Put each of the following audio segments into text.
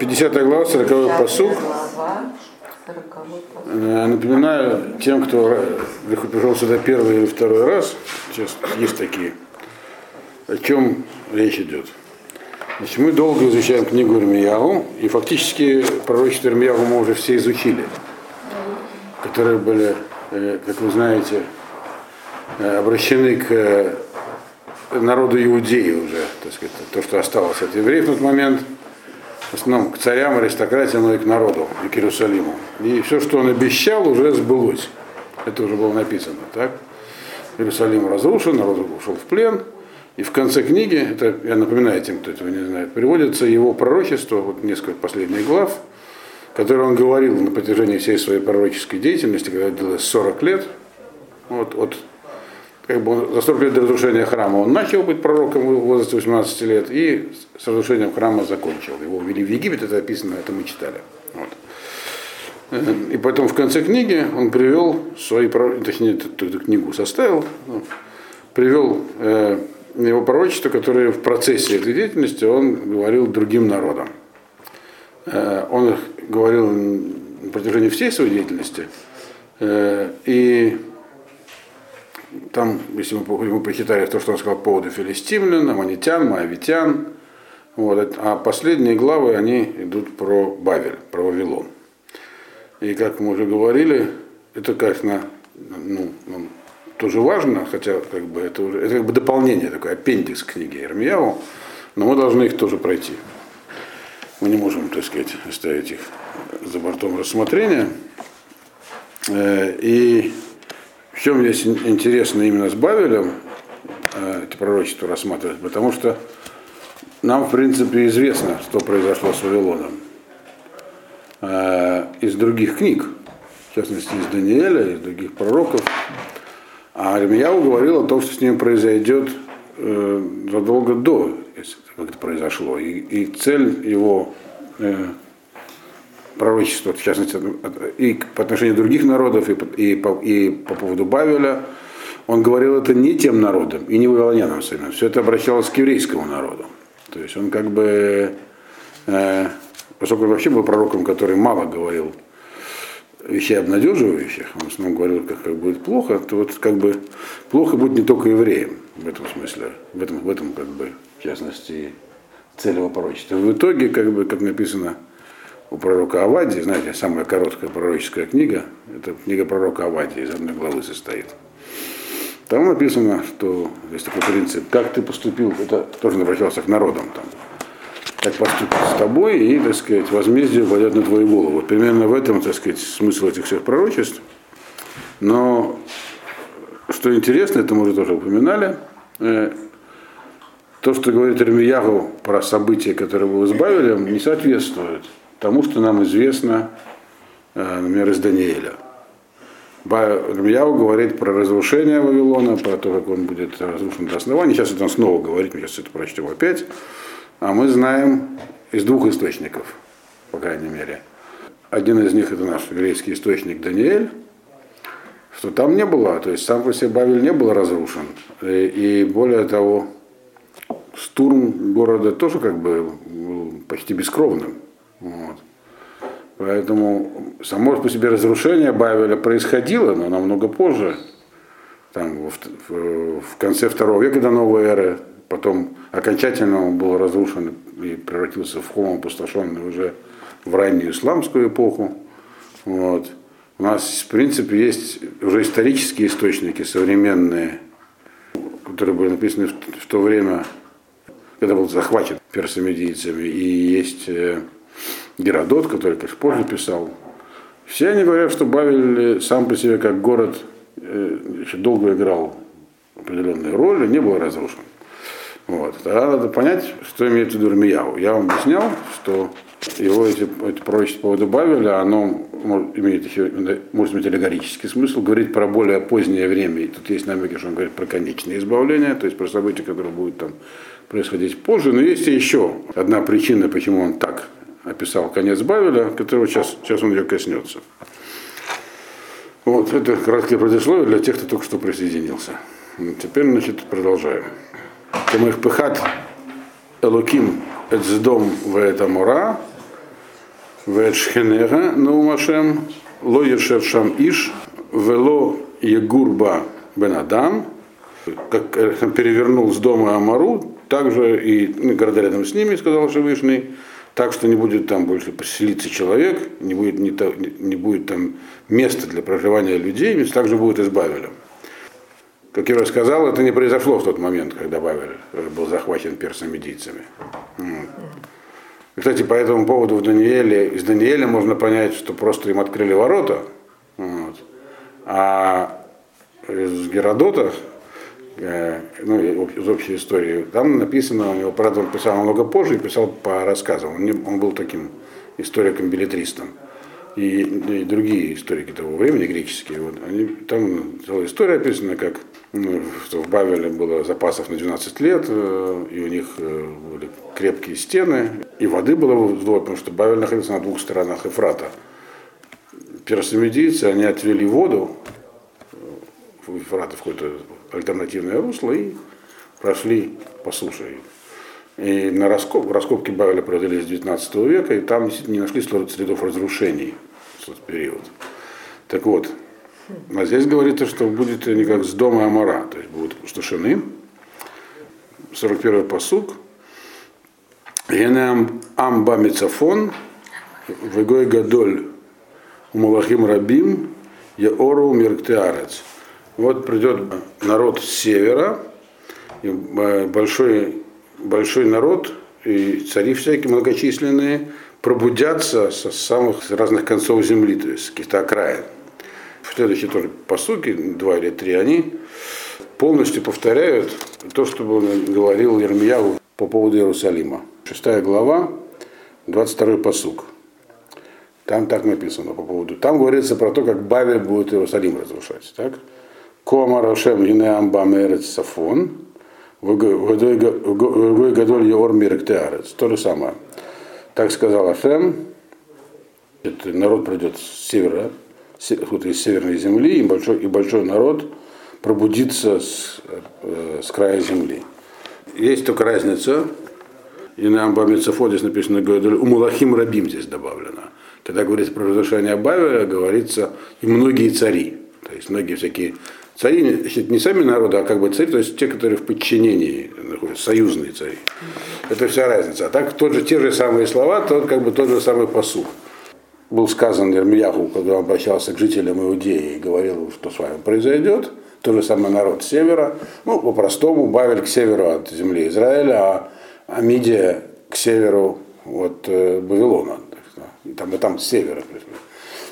50 глава, 40 посуг. глава, 40 Э, Напоминаю тем, кто пришел сюда первый или второй раз, сейчас есть такие, о чем речь идет. Значит, мы долго изучаем книгу Ирмиягу, и фактически пророчество Ирмиягу мы уже все изучили, которые были, э, как вы знаете, э, обращены к народу Иудеи уже, так сказать, то, что осталось от евреев в тот момент, в основном к царям, аристократиям, но и к народу, и к Иерусалиму. И все, что он обещал, уже сбылось. Это уже было написано, так? Иерусалим разрушен, народ ушел в плен. И в конце книги, это я напоминаю тем, кто этого не знает, приводится его пророчество, вот несколько последних глав, которые он говорил на протяжении всей своей пророческой деятельности, когда длилось 40 лет, вот, от как бы за 40 лет до разрушения храма он начал быть пророком в возрасте 18 лет и с разрушением храма закончил. Его увели в Египет, это описано, это мы читали. Вот. Э, И потом в конце книги он привел свои, прор- точнее, эту, эту книгу составил, ну, привел э, его пророчество, которое в процессе этой деятельности он говорил другим народам. Э, он их говорил на протяжении всей своей деятельности. Э, и там, если мы, по- мы прочитали то, что он сказал по поводу филистимлян, аманитян, моавитян, вот, а последние главы, они идут про Бавель, про Вавилон. И как мы уже говорили, это, конечно, ну, тоже важно, хотя как бы это уже это как бы дополнение, такой аппендикс книги Ирмияу, но мы должны их тоже пройти. Мы не можем, так сказать, оставить их за бортом рассмотрения. Э, И в чем здесь ин- интересно именно с Бавелем э, это пророчество рассматривать, потому что нам, в принципе, известно, что произошло с Вавилоном э, из других книг, в частности, из Даниэля, из других пророков. А Армияу говорил о том, что с ним произойдет э, задолго до, если это произошло. И, и цель его пророчества, в частности, и по отношению других народов, и, по- и, по, и по поводу Бавеля, он говорил это не тем народам и не вавилонянам самим. Все это обращалось к еврейскому народу. То есть он как бы, э, поскольку он вообще был пророком, который мало говорил вещей обнадеживающих, он в основном говорил, как, как будет плохо, то вот как бы плохо будет не только евреям в этом смысле, в этом, в этом как бы, в частности, цель его пророчества. В итоге, как бы, как написано у пророка Авадии, знаете, самая короткая пророческая книга, это книга пророка Авадии, из одной главы состоит. Там написано, что есть такой принцип, как ты поступил, это тоже обращался к народам там, как поступит с тобой, и, так сказать, возмездие упадет на твою голову. Вот примерно в этом, так сказать, смысл этих всех пророчеств. Но что интересно, это мы уже тоже упоминали, э, то, что говорит Ирмиягу про события, которые было с Бавелем, не соответствует тому, что нам известно, э, например, из Даниэля. Ирмияу говорит про разрушение Вавилона, про то, как он будет разрушен до основания. Сейчас это он снова говорит, мы сейчас это прочтем опять. А мы знаем из двух источников, по крайней мере. Один из них это наш еврейский источник Даниэль, что там не было, то есть сам по себе Бавель не был разрушен. И, и более того, штурм города тоже как бы был почти бескровным. Вот. Поэтому само по себе разрушение Бавеля происходило, но намного позже, там, в, в- в конце второго века до новой эры, потом окончательно он был разрушен и превратился в холм опустошенный уже в раннюю исламскую эпоху. Вот. У нас, в принципе, есть уже исторические источники современные, которые были написаны в, в то время, когда был захвачен персомедийцами, и есть э, Геродот, который, позже писал. Все они говорят, что Бавель э, сам по себе как город э, еще долго играл определенную роль и не был разрушен. Вот. Тогда надо понять, что имеет в виду Ирмияу. Я вам объяснял, что его эти, эти пророчества по поводу Бавеля, оно может, имеет еще, может иметь аллегорический смысл, говорит про более позднее время. И тут есть намеки, что он говорит про конечное избавление, то есть про события, которые будут там происходить позже. Но есть еще одна причина, почему он так описал конец Бавеля, которого сейчас, сейчас он ее коснется. Вот, это краткое предисловие для тех, кто только что присоединился. Теперь, значит, продолжаем. Камых пыхат Элоким Эцдом в Этамура, Ветшхенега Наумашем, Ло Ешев Иш, Вело Егурба Бенадам, как перевернул с дома Амару, также и города рядом с ними, сказал Всевышний, так что не будет там больше поселиться человек, не будет, не, не будет там места для проживания людей, также будет и с Бавелем. Как я уже сказал, это не произошло в тот момент, когда Бавель был захвачен персами-медийцами. Кстати, по этому поводу в Данииле, из Даниэля можно понять, что просто им открыли ворота, вот. а из Геродота, э, ну, из общей истории, там написано, у него, правда, он писал намного позже и писал по рассказам. Он, не, он был таким историком-билетристом. И, и другие историки того времени, греческие, вот, они, там целая история описана, как ну, в Бавеле было запасов на 12 лет, э, и у них э, были крепкие стены, и воды было вдвое, потому что Бавель находится на двух сторонах Эфрата. Персомедийцы, они отвели воду э, в Эфрата в какое-то альтернативное русло и прошли по суше. И на раскоп, раскопки Бавеля проводились с 19 века, и там не нашли следов разрушений в тот период. Так вот, а здесь говорится, что будет не как с дома Амара, то есть будут опустошены. 41-й посуг. Генеам амба мицафон, вегой гадоль, умалахим рабим, еору мирктеарец. Вот придет народ с севера, большой, большой народ, и цари всякие многочисленные, пробудятся со самых разных концов земли, то есть с каких-то окраин следующие тоже посуки, два или три, они полностью повторяют то, что говорил Ермияву по поводу Иерусалима. Шестая глава, 22 посук. Там так написано по поводу. Там говорится про то, как Бавель будет Иерусалим разрушать. Так? Кома Рошем Гинеам Бамерец Сафон, Годой Гадоль Еор Миректеарец. То же самое. Так сказал Ашем, народ придет с севера, из северной земли, и большой, и большой народ пробудится с, э, с края земли. Есть только разница, и на Амбамицефоде здесь написано, у Мулахим Рабим здесь добавлено. Когда говорится про разрушение Бавеля, говорится и многие цари. То есть многие всякие цари, не сами народы, а как бы цари, то есть те, которые в подчинении находятся, союзные цари. Это вся разница. А так тот же, те же самые слова, тот как бы тот же самый посух был сказан Ермияху, когда он обращался к жителям Иудеи и говорил, что с вами произойдет, то же самое народ севера, ну, по-простому, Бавель к северу от земли Израиля, а, а Мидия к северу от э, Вавилона. И там и там с севера.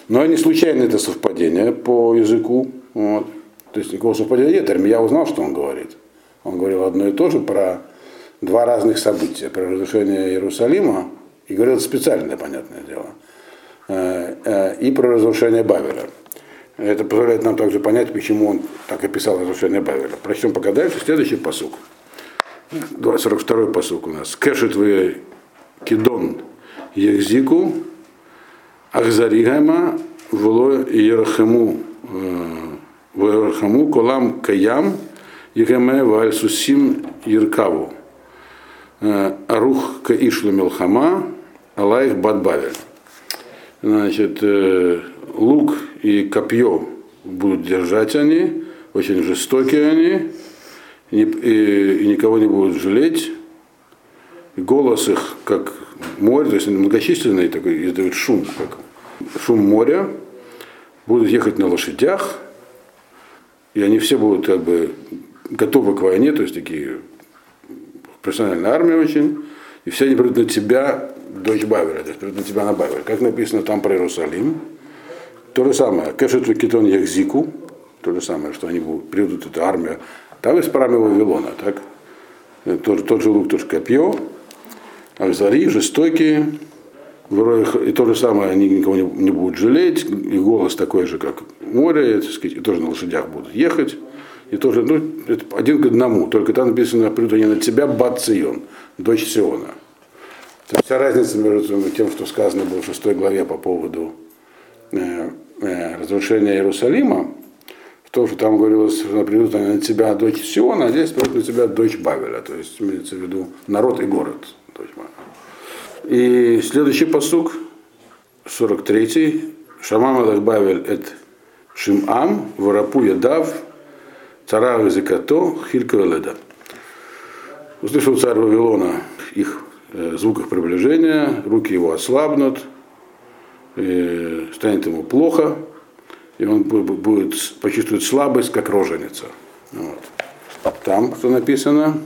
Но не случайно это совпадение по языку. Вот. То есть никакого совпадения нет. Я узнал, что он говорит. Он говорил одно и то же про два разных события. Про разрушение Иерусалима и говорил специальное, понятное дело. Э, э, и про разрушение Бавеля. Это позволяет нам также понять, почему он так описал разрушение Бавеля. Прочтем пока дальше. Следующий посук. 42-й посук у нас. Кешет вы кидон ехзику ахзаригама вло ерахему ерахему колам каям егеме вальсусим еркаву арух каишлу мелхама алайх бад бавель. Значит, лук и копье будут держать они, очень жестокие они, и, никого не будут жалеть. Голос их, как море, то есть многочисленный такой, издают шум, как шум моря, будут ехать на лошадях, и они все будут как бы готовы к войне, то есть такие профессиональная армия очень, и все они придут на тебя дочь Бавеля, то есть на тебя на Бавель. Как написано там про Иерусалим. То же самое. Кешету Китон Яхзику, то же самое, что они будут, придут, эта армия. Там из парами Вавилона, так? Тот, тот же лук, тоже копье, Ахзари, жестокие, и то же самое, они никого не, не будут жалеть, и голос такой же, как море, сказать, и тоже на лошадях будут ехать. И тоже, ну, это один к одному, только там написано, придут они на тебя, Бат дочь Сиона. То есть вся разница между тем, что сказано было в шестой главе по поводу э, э, разрушения Иерусалима, в том, что там говорилось, что придут они на тебя дочь Сиона, а здесь придут на тебя дочь Бавеля, то есть имеется в виду народ и город. И следующий посук, 43. Шамам Алахбавель эт Шимам, Варапу Ядав, Царав Языкато, Хилька. Услышал царь Вавилона их э, звуках приближения, руки его ослабнут, э, станет ему плохо, и он будет почувствует слабость, как роженица. Вот. Там, что написано,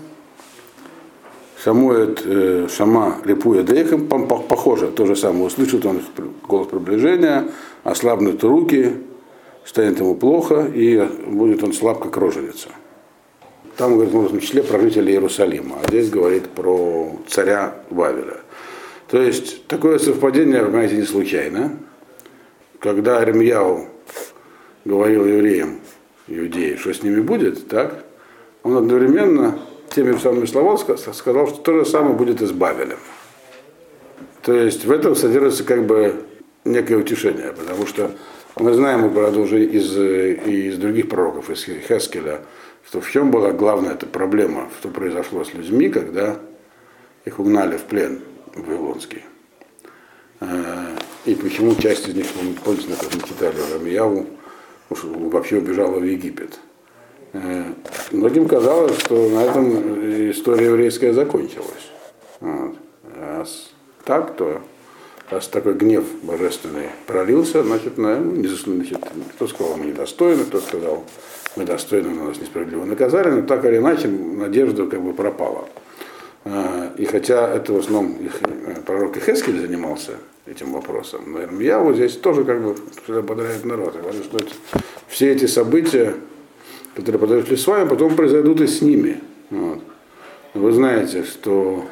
Самует э, сама репуя дейхам, похоже, то же самое, услышит он голос приближения, ослабнут руки, станет ему плохо, и будет он слаб, как роженица. Там говорит в числе про жителей Иерусалима, а здесь говорит про царя Вавеля. То есть такое совпадение, понимаете, не случайно. Когда Армияу говорил евреям, иудеи, что с ними будет, так, он одновременно теми самыми словами сказал, что то же самое будет и с Бавелем. То есть в этом содержится как бы некое утешение, потому что мы знаем, правда, уже из, из других пророков, из Хескеля, что в чем была главная эта проблема, что произошло с людьми, когда их угнали в плен в Вавилонский. Э, и почему часть из них, помните, как мы читали Рамияву, вообще убежала в Египет. Э, многим казалось, что на этом история еврейская закончилась. Вот. А так, то раз такой гнев божественный пролился, значит, на, не значит, кто сказал, мы недостойны, кто сказал, мы достойны, но нас несправедливо наказали, но так или иначе надежда как бы пропала. А, и хотя это в основном их, э, пророк Ихескель занимался этим вопросом, но я вот здесь тоже как бы подражает народ. Я говорю, что все эти события, которые произошли с вами, потом произойдут и с ними. Вот. Вы знаете, что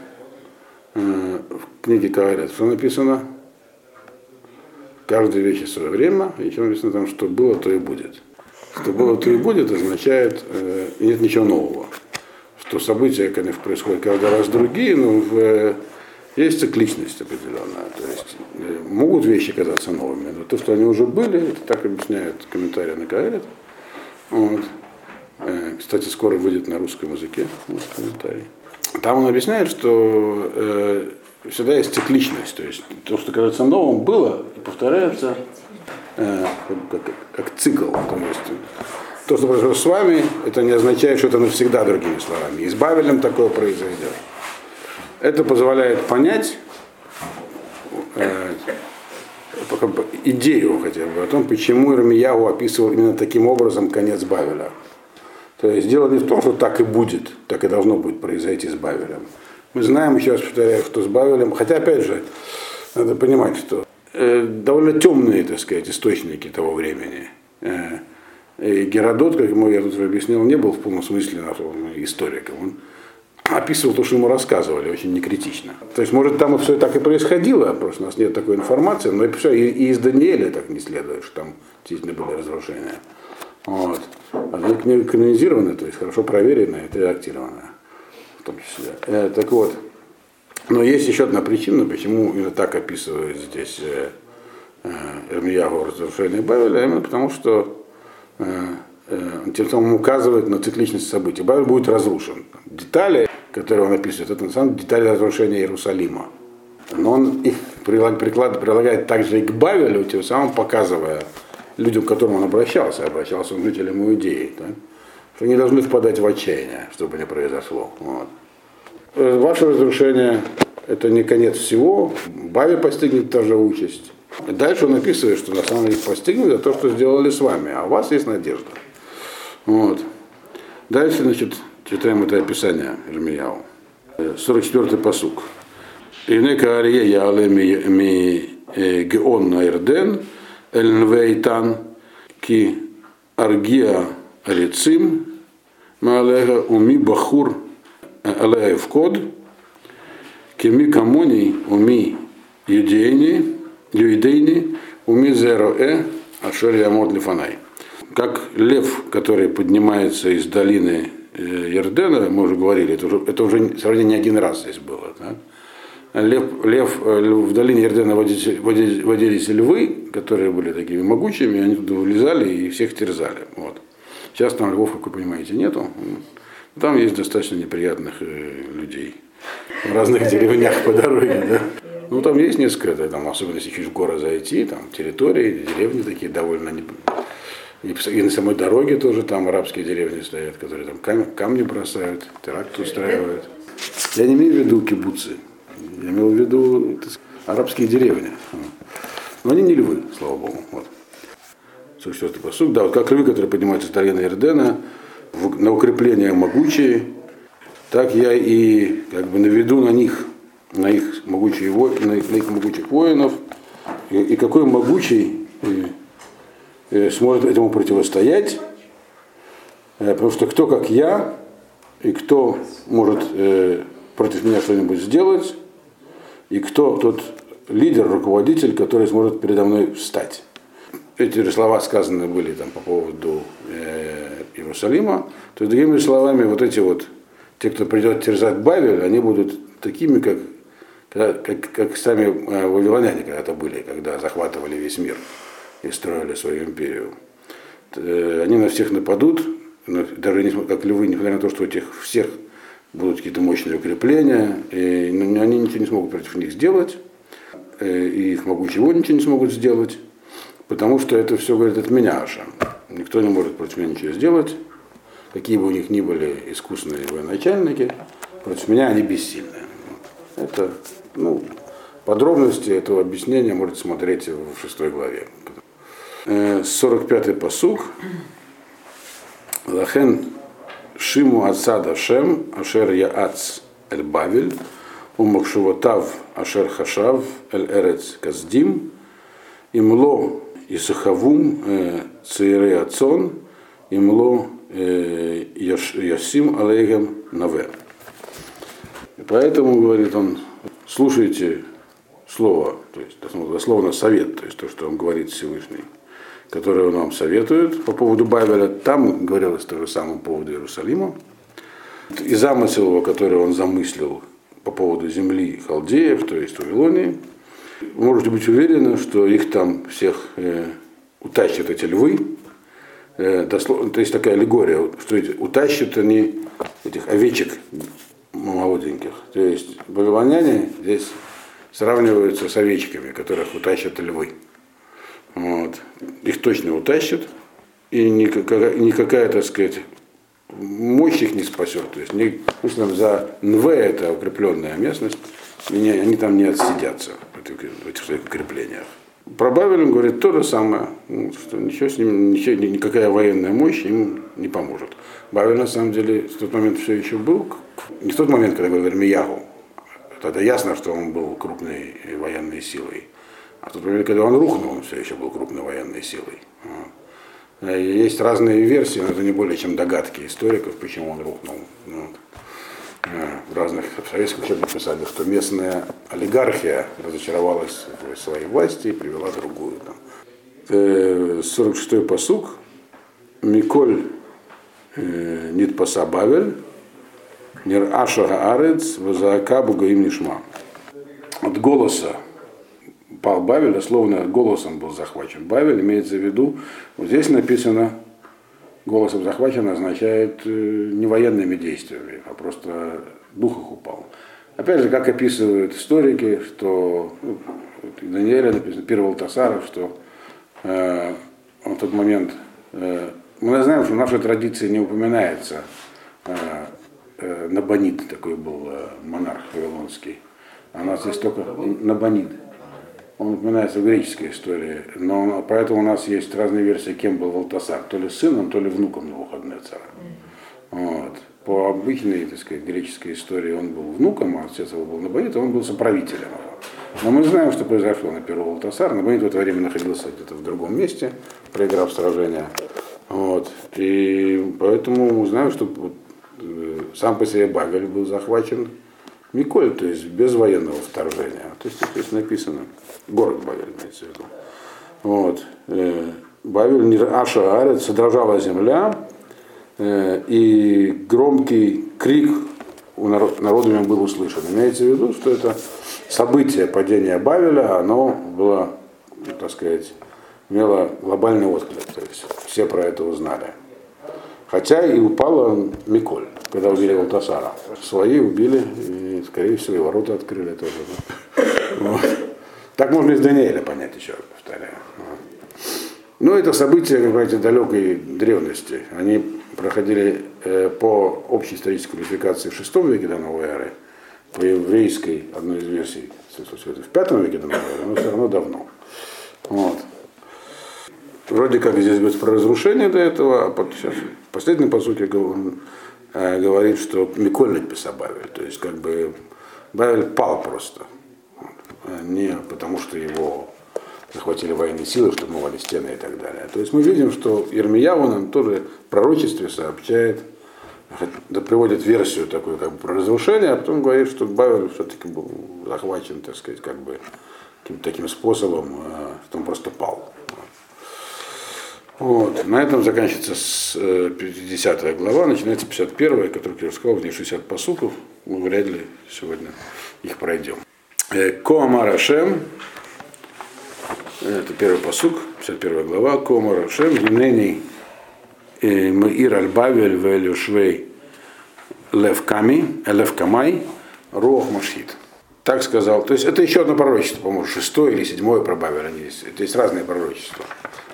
э, в книге Каарет что написано? Каждая вещь в свое время, и еще написано там, что было, то и будет. Что было, то и будет, означает, э, нет ничего нового. Что события, конечно, происходят каждый раз другие, но в, э, есть цикличность определенная. То есть э, могут вещи казаться новыми, но то, что они уже были, это так объясняют комментарии на Каэрет. Вот. Э, кстати, скоро выйдет на русском языке вот, комментарий. Там он объясняет, что э, всегда есть цикличность, то есть то, что кажется новым, было и повторяется э, как, как, цикл. То есть то, что произошло с вами, это не означает, что это навсегда, другими словами. И такое произойдет. Это позволяет понять э, идею хотя бы о том, почему Ирмиягу описывал именно таким образом конец Бавеля. То есть дело не в том, что так и будет, так и должно будет произойти с Бавелем. Мы знаем, еще раз повторяю, что с Бавелем, хотя опять же, надо понимать, что э, довольно темные, так сказать, источники того времени. Э, и Геродот, как ему я тут объяснил, не был в полном смысле историком. Он описывал то, что ему рассказывали, очень некритично. То есть, может, там все так и происходило, просто у нас нет такой информации, но и, все, и, и из Даниэля так не следует, что там действительно были разрушения. Вот. Они книга канонизированы, то есть хорошо проверенная редактированная в том числе. Э, так вот, но есть еще одна причина, почему именно так описывает здесь э, э, Эрмиягу разрушение Бавеля, именно потому что э, э, тем самым указывает на цикличность событий. Бавель будет разрушен. Детали, которые он описывает, это на самом деле детали разрушения Иерусалима. Но он их прилагает, прилагает также и к Бавелю, тем самым показывая, людям, к которым он обращался, обращался к жителям Иудеи, да, что они должны впадать в отчаяние, чтобы не произошло. Вот. Ваше разрушение – это не конец всего, Баве постигнет та же участь. И дальше он описывает, что на самом деле постигнет за то, что сделали с вами, а у вас есть надежда. Вот. Дальше, значит, читаем это описание Ирмияу. 44-й посук. Инека ария яле ми э, геон на Ирден, Эльнвейтан ки аргия рецим маалега уми бахур алеев код кеми камони уми юдейни юидейни уми зеро э ашер ямод лифанай. Как лев, который поднимается из долины Ердена, мы уже говорили, это уже, это уже сравнение не один раз здесь было. Да? Лев, лев, э, в долине Ердена водились, водились, львы, которые были такими могучими, они туда вылезали и всех терзали. Вот. Сейчас там львов, как вы понимаете, нету. Там есть достаточно неприятных э, людей в разных деревнях по дороге. Да? Ну, там есть несколько, там, особенно если чуть в горы зайти, там территории, деревни такие довольно и на самой дороге тоже там арабские деревни стоят, которые там камни, бросают, теракты устраивают. Я не имею в виду кибуцы, я имел в виду так, арабские деревни. Но они не львы, слава богу. Вот. 44 посуд. Да, вот как львы, которые поднимаются с долины Ирдена, на укрепление могучие, так я и как бы наведу на них, на их, могучие, на их, на их могучих воинов, и, и какой могучий и, и сможет этому противостоять, э, потому что кто как я, и кто может э, против меня что-нибудь сделать, и кто тот лидер, руководитель, который сможет передо мной встать. Эти слова сказаны были там, по поводу э, Иерусалима. То есть, другими словами, вот эти вот, те, кто придет терзать Бавель, они будут такими, как, как, как сами э, вавилоняне когда-то были, когда захватывали весь мир и строили свою империю. Э, они на всех нападут, даже не, как львы, несмотря на то, что у этих всех будут какие-то мощные укрепления, и ну, они ничего не смогут против них сделать. Э, и их могучие воины ничего не смогут сделать, потому что это все говорит от меня аж. Никто не может против меня ничего сделать, какие бы у них ни были искусные военачальники, против меня они бессильны. Это, ну, подробности этого объяснения можете смотреть в шестой главе. 45-й э, посуг. Лахен Шиму Ацада Шем Ашер Яац Эль Бавель Умахшуватав Ашер Хашав Эль Эрец Каздим, Имло Исахавум Цейре Ацон, Имло Ясим Алейгем Наве. Поэтому, говорит он, слушайте слово, то есть дословно совет, то есть то, что он говорит Всевышний, которое он вам советует по поводу Бавеля, там говорилось то же самое по поводу Иерусалима. И замысел его, который он замыслил по поводу земли халдеев, то есть Вавилонии, можете быть уверены, что их там всех э, утащат эти львы. Э, дословно, то есть такая аллегория, что эти, утащат они этих овечек молоденьких. То есть вавилоняне здесь сравниваются с овечками, которых утащат львы. Вот. Их точно утащат, и никакая, никакая так сказать, мощь их не спасет. То есть не, ну, за НВ это укрепленная местность, не, они там не отсидятся в этих, в этих своих укреплениях. Про Бавелем говорит то же самое, ну, что ничего с ним, ничего, никакая военная мощь им не поможет. Бавель на самом деле в тот момент все еще был, не в тот момент, когда говорил Ирмиягу, тогда ясно, что он был крупной военной силой. А в тот момент, когда он рухнул, он все еще был крупной военной силой. Э, есть разные версии, но это не более чем догадки историков, почему он рухнул. Ну вот. Э, в разных советских учебниках писали, что местная олигархия разочаровалась в своей власти и привела другую. Там. 46-й э, посук. Миколь Нитпаса Бавель, Нир Аша Арец, Вазаака Бугаим Нишма. От голоса пал Бавель, дословно голосом был захвачен. Бавель имеется в виду, вот здесь написано, голосом захвачен означает э, не военными действиями, а просто дух их упал. Опять же, как описывают историки, что ну, в Даниэле написано, первого Тасара, что э, в тот момент, э, мы знаем, что в нашей традиции не упоминается э, э, Набонид, такой был э, монарх вавилонский, а у нас здесь только Набонид он упоминается в греческой истории, но поэтому у нас есть разные версии, кем был Валтасар, то ли сыном, то ли внуком Навуходнецара. Вот. По обычной, так сказать, греческой истории он был внуком, а отец его был Набонид, а он был соправителем. Но мы знаем, что произошло на первого Валтасара. Набонид в это время находился где-то в другом месте, проиграв сражение. Вот. И поэтому мы знаем, что э, сам по себе Бавель был захвачен Миколь, то есть без военного вторжения. То есть здесь написано, город Бавель имеется в виду. Вот. Э, Бавель, Аша Арет, содрожала земля, э, и громкий крик у народами был услышан. Имеется в виду, что это событие падения Бавеля, оно было, так сказать, имело глобальный отклик. То есть все про это узнали. Хотя и упала Миколь, когда убили Валтасара. Свои убили, и, скорее всего, и ворота открыли тоже. Да? Вот. Так можно из Даниэля понять, еще повторяю. Вот. Ну, это события, как говорите, далекой древности. Они проходили э, по общей исторической квалификации в VI веке до новой эры, по еврейской, одной из версий, в V веке до новой эры, но все равно давно. Вот. Вроде как здесь говорится про разрушение до этого, а под, сейчас, последний по сути э, говорит, что Миколь написал Бавель, то есть как бы Бавель пал просто. А не потому что его захватили военные силы, штурмовали стены и так далее. То есть мы видим, что Ермияву нам тоже в пророчестве сообщает, приводит версию такую как бы про разрушение, а потом говорит, что Бавель все-таки был захвачен, так сказать, как бы каким-то таким способом, а, что он просто пал. Вот. На этом заканчивается с 50 э, глава, начинается 51, который, как я сказал, в ней 60 посуков. Мы вряд ли сегодня их пройдем. Э, Коамар Ашем, это первый посук, 51 глава, Коамар Ашем, Гинени э, Маир Аль-Бавель Велюшвей Левками, Левкамай, Руах Машхит. Так сказал. То есть это еще одно пророчество, по-моему, шестое или седьмое про Бавель. Они есть. Есть разные пророчества.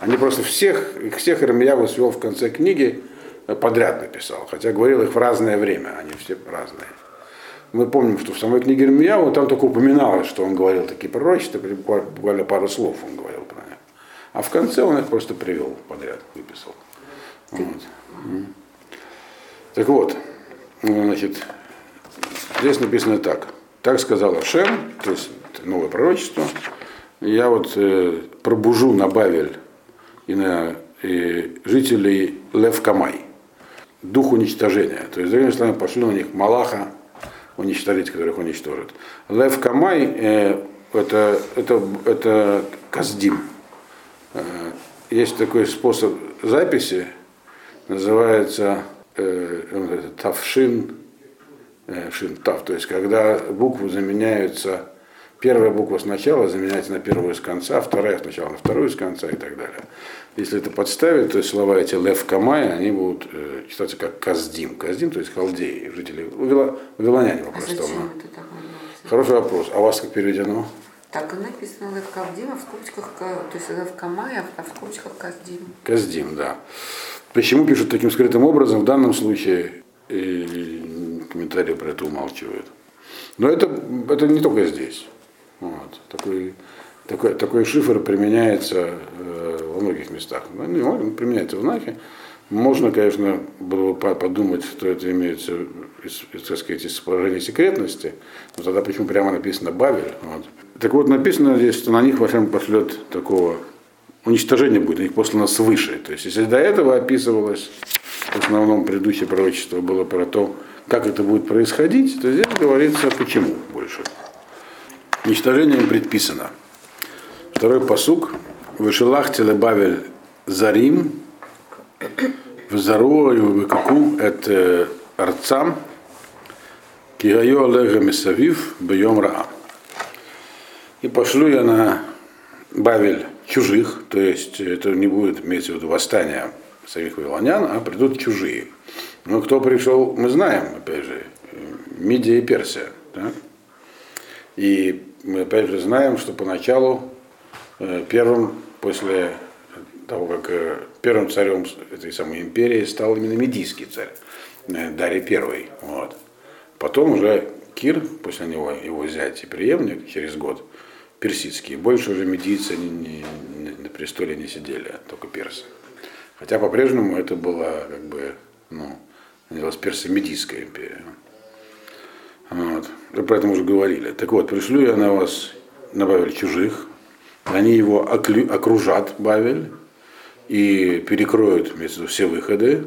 Они просто всех, их всех Ирмияву свел в конце книги, э, подряд написал, хотя говорил их в разное время, они все разные. Мы помним, что в самой книге Ирмияву там только упоминалось, что он говорил такие пророчества, буквально пару слов он говорил про них. А в конце он их просто привел подряд, выписал. Вот. Так вот, значит, здесь написано так. Так сказал Ашем, то есть новое пророчество. Я вот э, пробужу на Бавель и на и жителей Левкамай. Дух уничтожения. То есть, другими словами, пошлю на них Малаха уничтожить, которых уничтожит. Левкамай э, это, это, это Каздим. Э, есть такой способ записи, называется э, Тавшин, э, Шин, Тав, то есть когда буквы заменяются Первая буква сначала заменяется на первую с конца, вторая сначала на вторую с конца и так далее. Если это подставить, то есть слова эти лев камай, они будут э, читаться как каздим. Каздим, то есть халдеи, жители, вавилоняне по-простому. А Хороший вопрос. А у вас как переведено? Так и написано лев кавдим, а в скобочках, то есть лев камай, а в скобочках каздим. Каздим, да. Почему пишут таким скрытым образом? В данном случае и комментарии про это умалчивают. Но это, это не только здесь. Вот. Такой, такой, такой шифр применяется э, во многих местах. Ну, он применяется в Нахе. Можно, конечно, было бы подумать, что это имеется из, так сказать, из положения секретности, но тогда почему прямо написано Бавель. Вот. Так вот, написано здесь, что на них во всем пошлет такого уничтожения будет, на них послано свыше. То есть, если до этого описывалось, в основном предыдущее пророчество было про то, как это будет происходить, то здесь говорится почему больше. Уничтожение им предписано. Второй посук. Вышелах телебавель зарим, в зару и в каку это арцам, кигайо олега месавив бьем раа. И пошлю я на Бавель чужих, то есть это не будет иметь в виду восстание самих вавилонян, а придут чужие. Но кто пришел, мы знаем, опять же, Мидия и Персия. Да? И мы опять же знаем, что поначалу э, первым, после того, как э, первым царем этой самой империи стал именно медийский царь, э, Дарий I. Вот. Потом уже Кир, после него его зять и преемник через год, персидский. Больше уже медийцы не, не, не, на престоле не сидели, а только персы. Хотя по-прежнему это была как бы, ну, называлась персо-медийская империя. Вот. Мы про это уже говорили. Так вот, пришлю я на вас на Бавель чужих, они его окружат, Бавель, и перекроют все выходы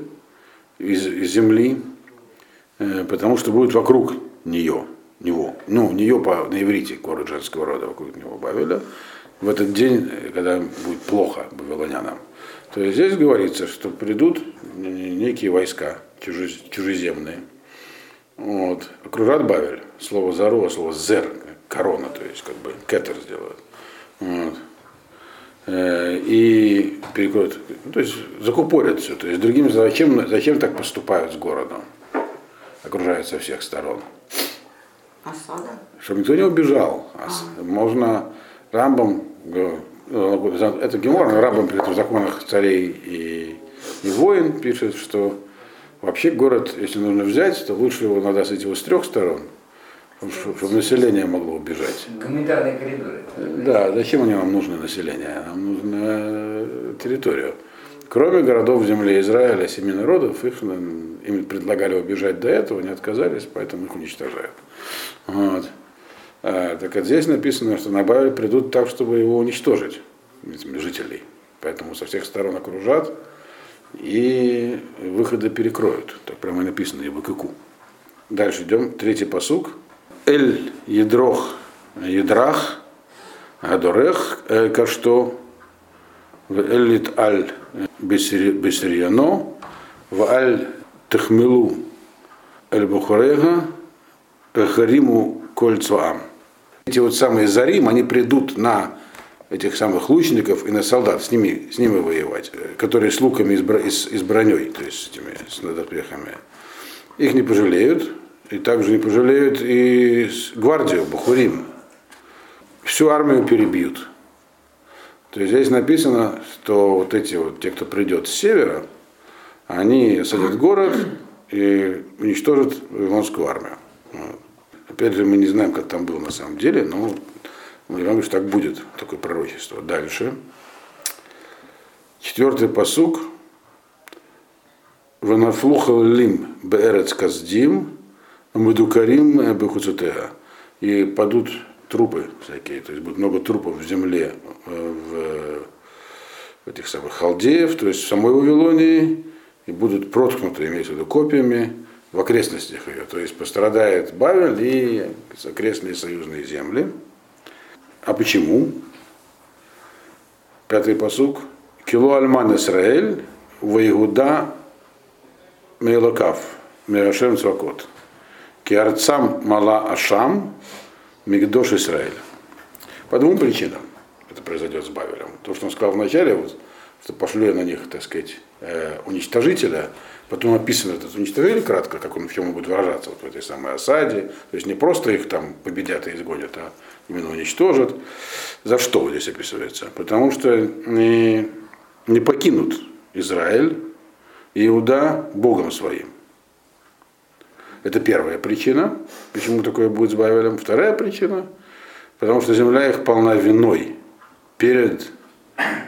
из, из земли, э, потому что будет вокруг нее, него, ну, нее по, на иврите, город женского рода, вокруг него Бавеля, в этот день, когда будет плохо вавилонянам. То есть здесь говорится, что придут некие войска чужеземные, вот. Окружат Бавель. Слово зару, а слово зер, корона, то есть как бы кетер сделают. Вот. Э, и перекроют, ну, то есть закупорят все. То есть другими зачем, зачем так поступают с городом? Окружают со всех сторон. Осада? Чтобы никто не убежал. А Можно Рамбом, э, э, это Гемор, Рамбом при этом в законах царей и, и воин пишет, что вообще город, если нужно взять, то лучше его надо сойти его с трех сторон, чтобы население могло убежать. Гуманитарные коридоры. Да, зачем они вам нужны население? Нам нужна э, территория. Кроме городов в земле Израиля, семи народов, их, м, им предлагали убежать до этого, не отказались, поэтому их уничтожают. Вот. А, так вот здесь написано, что на Бавель придут так, чтобы его уничтожить, жителей. Поэтому со всех сторон окружат и выходы перекроют. Так прямо и написано, и БКК. Дальше идем, третий посук. Эль едрох едрах гадорех эль кашто элит аль бесирьяно в аль техмилу эль бухарега хариму кольцуам. Эти вот самые зарим, они придут на этих самых лучников и на солдат, с ними, с ними воевать, э, которые с луками и с, бро- броней, то есть с этими с доспехами. Их не пожалеют, и также не пожалеют и гвардию, Бухурим. Всю армию перебьют. То есть здесь написано, что вот эти вот, те, кто придет с севера, они осадят город и уничтожат Вавилонскую армию. Опять же, мы не знаем, как там было на самом деле, но говорим, что так будет, такое пророчество. Дальше. Четвертый посук. Ванафлухал лим беэрец каздим, мадукарим бехуцутега. И падут трупы всякие, то есть будет много трупов в земле, э, в этих самых халдеев, то есть в самой Вавилонии, и будут проткнуты, имеется в виду, копьями в окрестностях ее. То есть пострадает Бавель и окрестные союзные земли. А почему? Пятый посук. Кило Альман Исраэль, Ваигуда Мейлокав, Меашем Цвакот. Киарцам Мала Ашам, Мигдош Исраэль. По двум причинам это произойдет с Бавелем. То, что он сказал вначале, вот, что пошлю я на них, так сказать, э, уничтожителя, потом описан этот уничтожитель кратко, как он в чем он будет выражаться вот в этой самой осаде. То есть не просто их там победят и изгонят, а именно уничтожат. За что здесь описывается? Потому что не, не покинут Израиль и Иуда Богом своим. Это первая причина, почему такое будет с Бавелем. Вторая причина, потому что земля их полна виной перед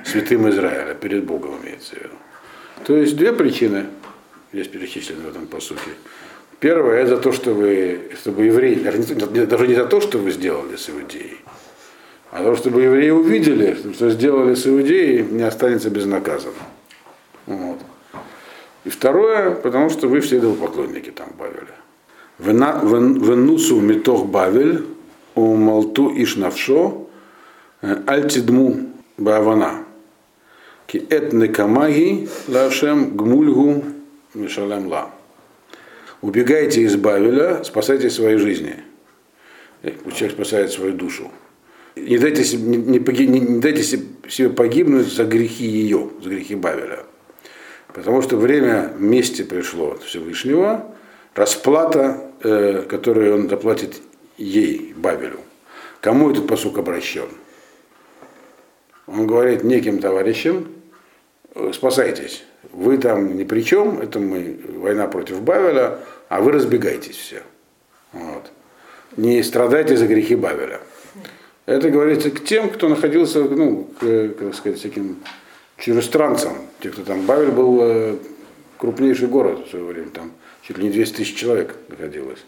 святым Израиля, перед Богом имеется в виду. То есть две причины здесь перечислены в этом посуке. Первое, это за то, что вы, чтобы евреи, даже не, за то, что вы сделали с Иудеей, а за то, чтобы евреи увидели, что сделали с Иудеей, не останется безнаказанным. Вот. И второе, потому что вы все идолопоклонники там Бавеля. Венусу митох Бавель, у Малту Ишнавшо, Альтидму Бавана. Ки этне камаги лашем гмульгу мишалем ла. Убегайте из Бавеля, спасайте свои жизни. Пусть человек спасает свою душу. Не дайте, себе, не, не, не- дайте себе погибнуть за грехи ее, за грехи Бавеля. Потому что время мести пришло от Всевышнего, расплата, э, которую он заплатит ей, Бавелю. Кому этот посук обращен? Он говорит неким товарищам, «Э, спасайтесь, вы там ни при чем, это мы, война против Бавеля, а вы разбегайтесь все. Вот. Не страдайте за грехи Бавеля. Это говорится к тем, кто находился, ну, к, как сказать, всяким чужестранцам. Те, кто там, Бавель был э, крупнейший город в свое время, там чуть ли не 200 тысяч человек находилось.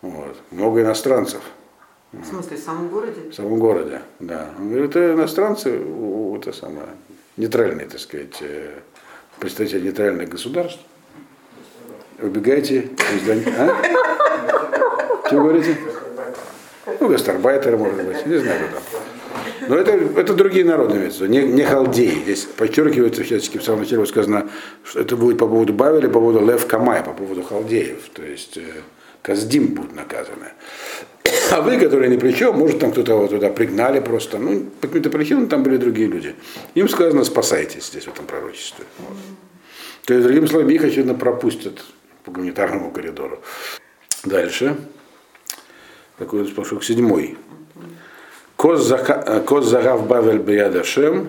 Вот. Много иностранцев В смысле, в самом городе? в самом городе, да. Он говорит, это иностранцы, это самое, нейтральные, так сказать, э, представители нейтральных государств. Убегайте из Дон- А? Вы говорите? Ну, гастарбайтеры, может быть, не знаю, кто там. Но это, это другие народы имеются, не, не халдеи. Здесь подчеркивается, всячески в самом начале сказано, что это будет по поводу Бавеля, по поводу Лев Камай, по поводу халдеев. То есть э, Каздим будут наказаны. А вы, которые ни при чем, может, там кто-то вот туда пригнали просто, ну, по каким-то причинам там были другие люди. Им сказано, спасайтесь здесь, в этом пророчестве. Вот. То есть, другими словами, их, очевидно, пропустят по гуманитарному коридору. Дальше. такой пошел седьмой. Коз загав бавель биядашем,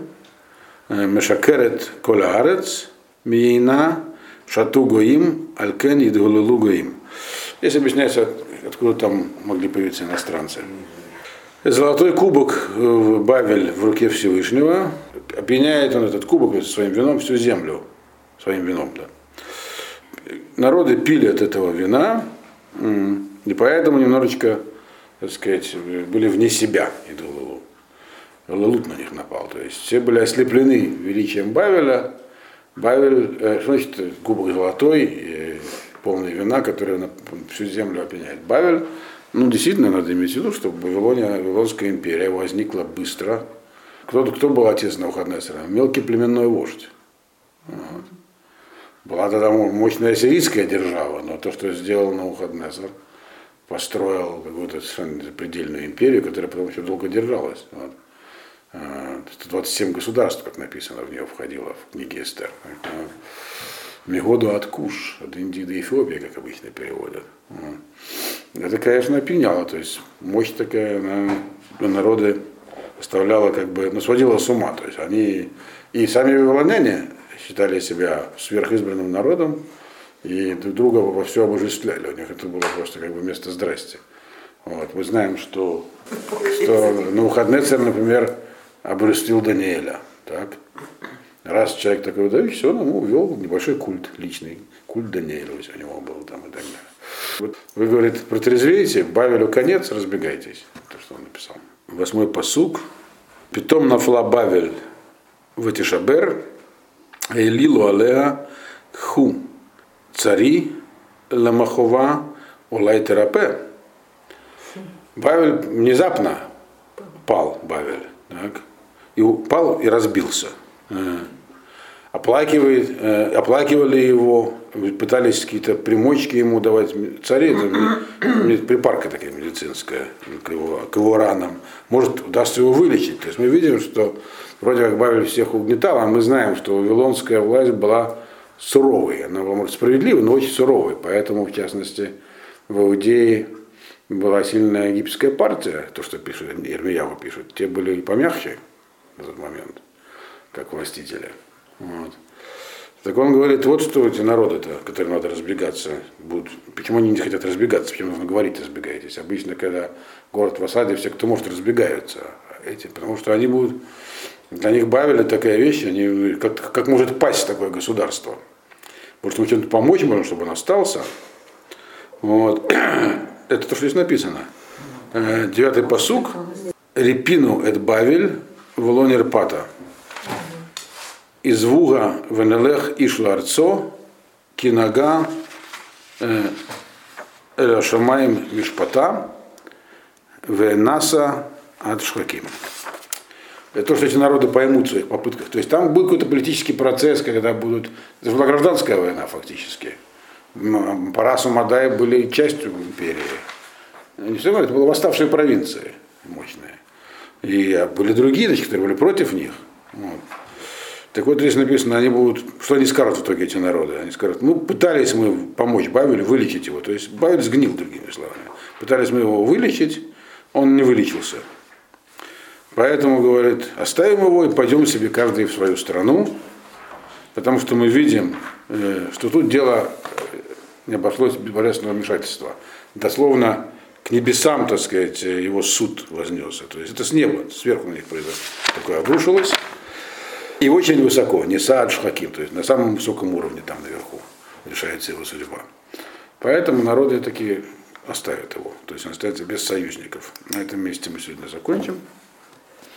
мешакерет кола арец, миейна шату гоим, алькен и гоим. Здесь объясняется, откуда там могли появиться иностранцы. Золотой кубок в Бавель в руке Всевышнего. Опьяняет он этот кубок своим вином всю землю. Своим вином, да. Народы пили от этого вина, и поэтому немножечко, так сказать, были вне себя, идолы Лалут на них напал. То есть все были ослеплены величием Бавеля. Бавель, э, что значит кубок золотой, и полный вина, который всю землю опьяняет. Бавель, ну действительно надо иметь в виду, что Вавилония, Вавилонская империя возникла быстро. Кто, кто был отец Навуходнесера? Мелкий племенной вождь. Вот. Была тогда мощная сирийская держава, но то, что сделал Навуходнесер, построил какую-то предельную империю, которая потом еще долго держалась. Вот. 127 а, государств, как написано, в нее входило в книге Эстер. Мегоду от Куш, от Индии до Эфиопии, как обычно переводят. Это, конечно, опьяняло, то есть мощь такая на, на народы оставляла как бы, ну, сводила с ума. То есть они и сами вавилоняне считали себя сверхизбранным народом и друг друга во все обожествляли. У них это было просто как бы место здрасти. Вот. Мы знаем, что, что на выходные царь, например, обрастил Даниэля. Так? Раз человек такой, все, он ему ввел небольшой культ личный, культ Даниэля у него был там и так далее. Вот вы, говорит, протрезвеете, Бавелю конец, разбегайтесь. То, что он написал. Восьмой посук. Питом нафла Бавель в Этишабер, Элилу Алеа Ху, цари Ламахова Улай Терапе. Бавель внезапно пал, Бавель, так, и упал и разбился. Оплакивает, э, оплакивали его, пытались какие-то примочки ему давать. Цари, это припарка такая медицинская к его, к его ранам. Может, удастся его вылечить. То есть мы видим, что вроде как Бавель всех угнетал, а мы знаем, что вавилонская власть была суровой. Она может, справедливой, но очень суровой. Поэтому, в частности, в Иудее была сильная египетская партия, то, что пишет, Ирмияву пишет, те были помягче в этот момент, как властители. Вот. Так он говорит, вот что эти народы-то, которым надо разбегаться, будут. Почему они не хотят разбегаться, почему нужно говорить, разбегайтесь. Обычно, когда город в осаде, все, кто может, разбегаются. Эти, потому что они будут, для них Бавель такая вещь, они, как, как может пасть такое государство. Может, мы чем-то помочь можем, чтобы он остался. Вот. Это то, что здесь написано. Э, девятый посук. Репину эт Бавель в лонер пата из Вуга Венелех Ишларцо, Кинага Шамаем Мишпата, Венаса Адшхаким. Это то, что эти народы поймут в своих попытках. То есть там будет какой-то политический процесс, когда будут... Это была гражданская война фактически. Парасу Мадай были частью империи. Не все это были восставшие провинции мощные. И были другие, значит, которые были против них. Вот. Так вот здесь написано, они будут, что они скажут в итоге эти народы? Они скажут, ну пытались мы помочь Бавелю вылечить его. То есть Бавель сгнил, другими словами. Пытались мы его вылечить, он не вылечился. Поэтому, говорит, оставим его и пойдем себе каждый в свою страну, потому что мы видим, э, что тут дело э, не обошлось без божественного вмешательства. Дословно к небесам, так сказать, его суд вознесся. То есть это с неба, сверху на них произошло. Такое обрушилось. И очень высоко, не Саад Шхаким, то есть на самом высоком уровне там наверху решается его судьба. Поэтому народы такие оставят его, то есть он остается без союзников. На этом месте мы сегодня закончим.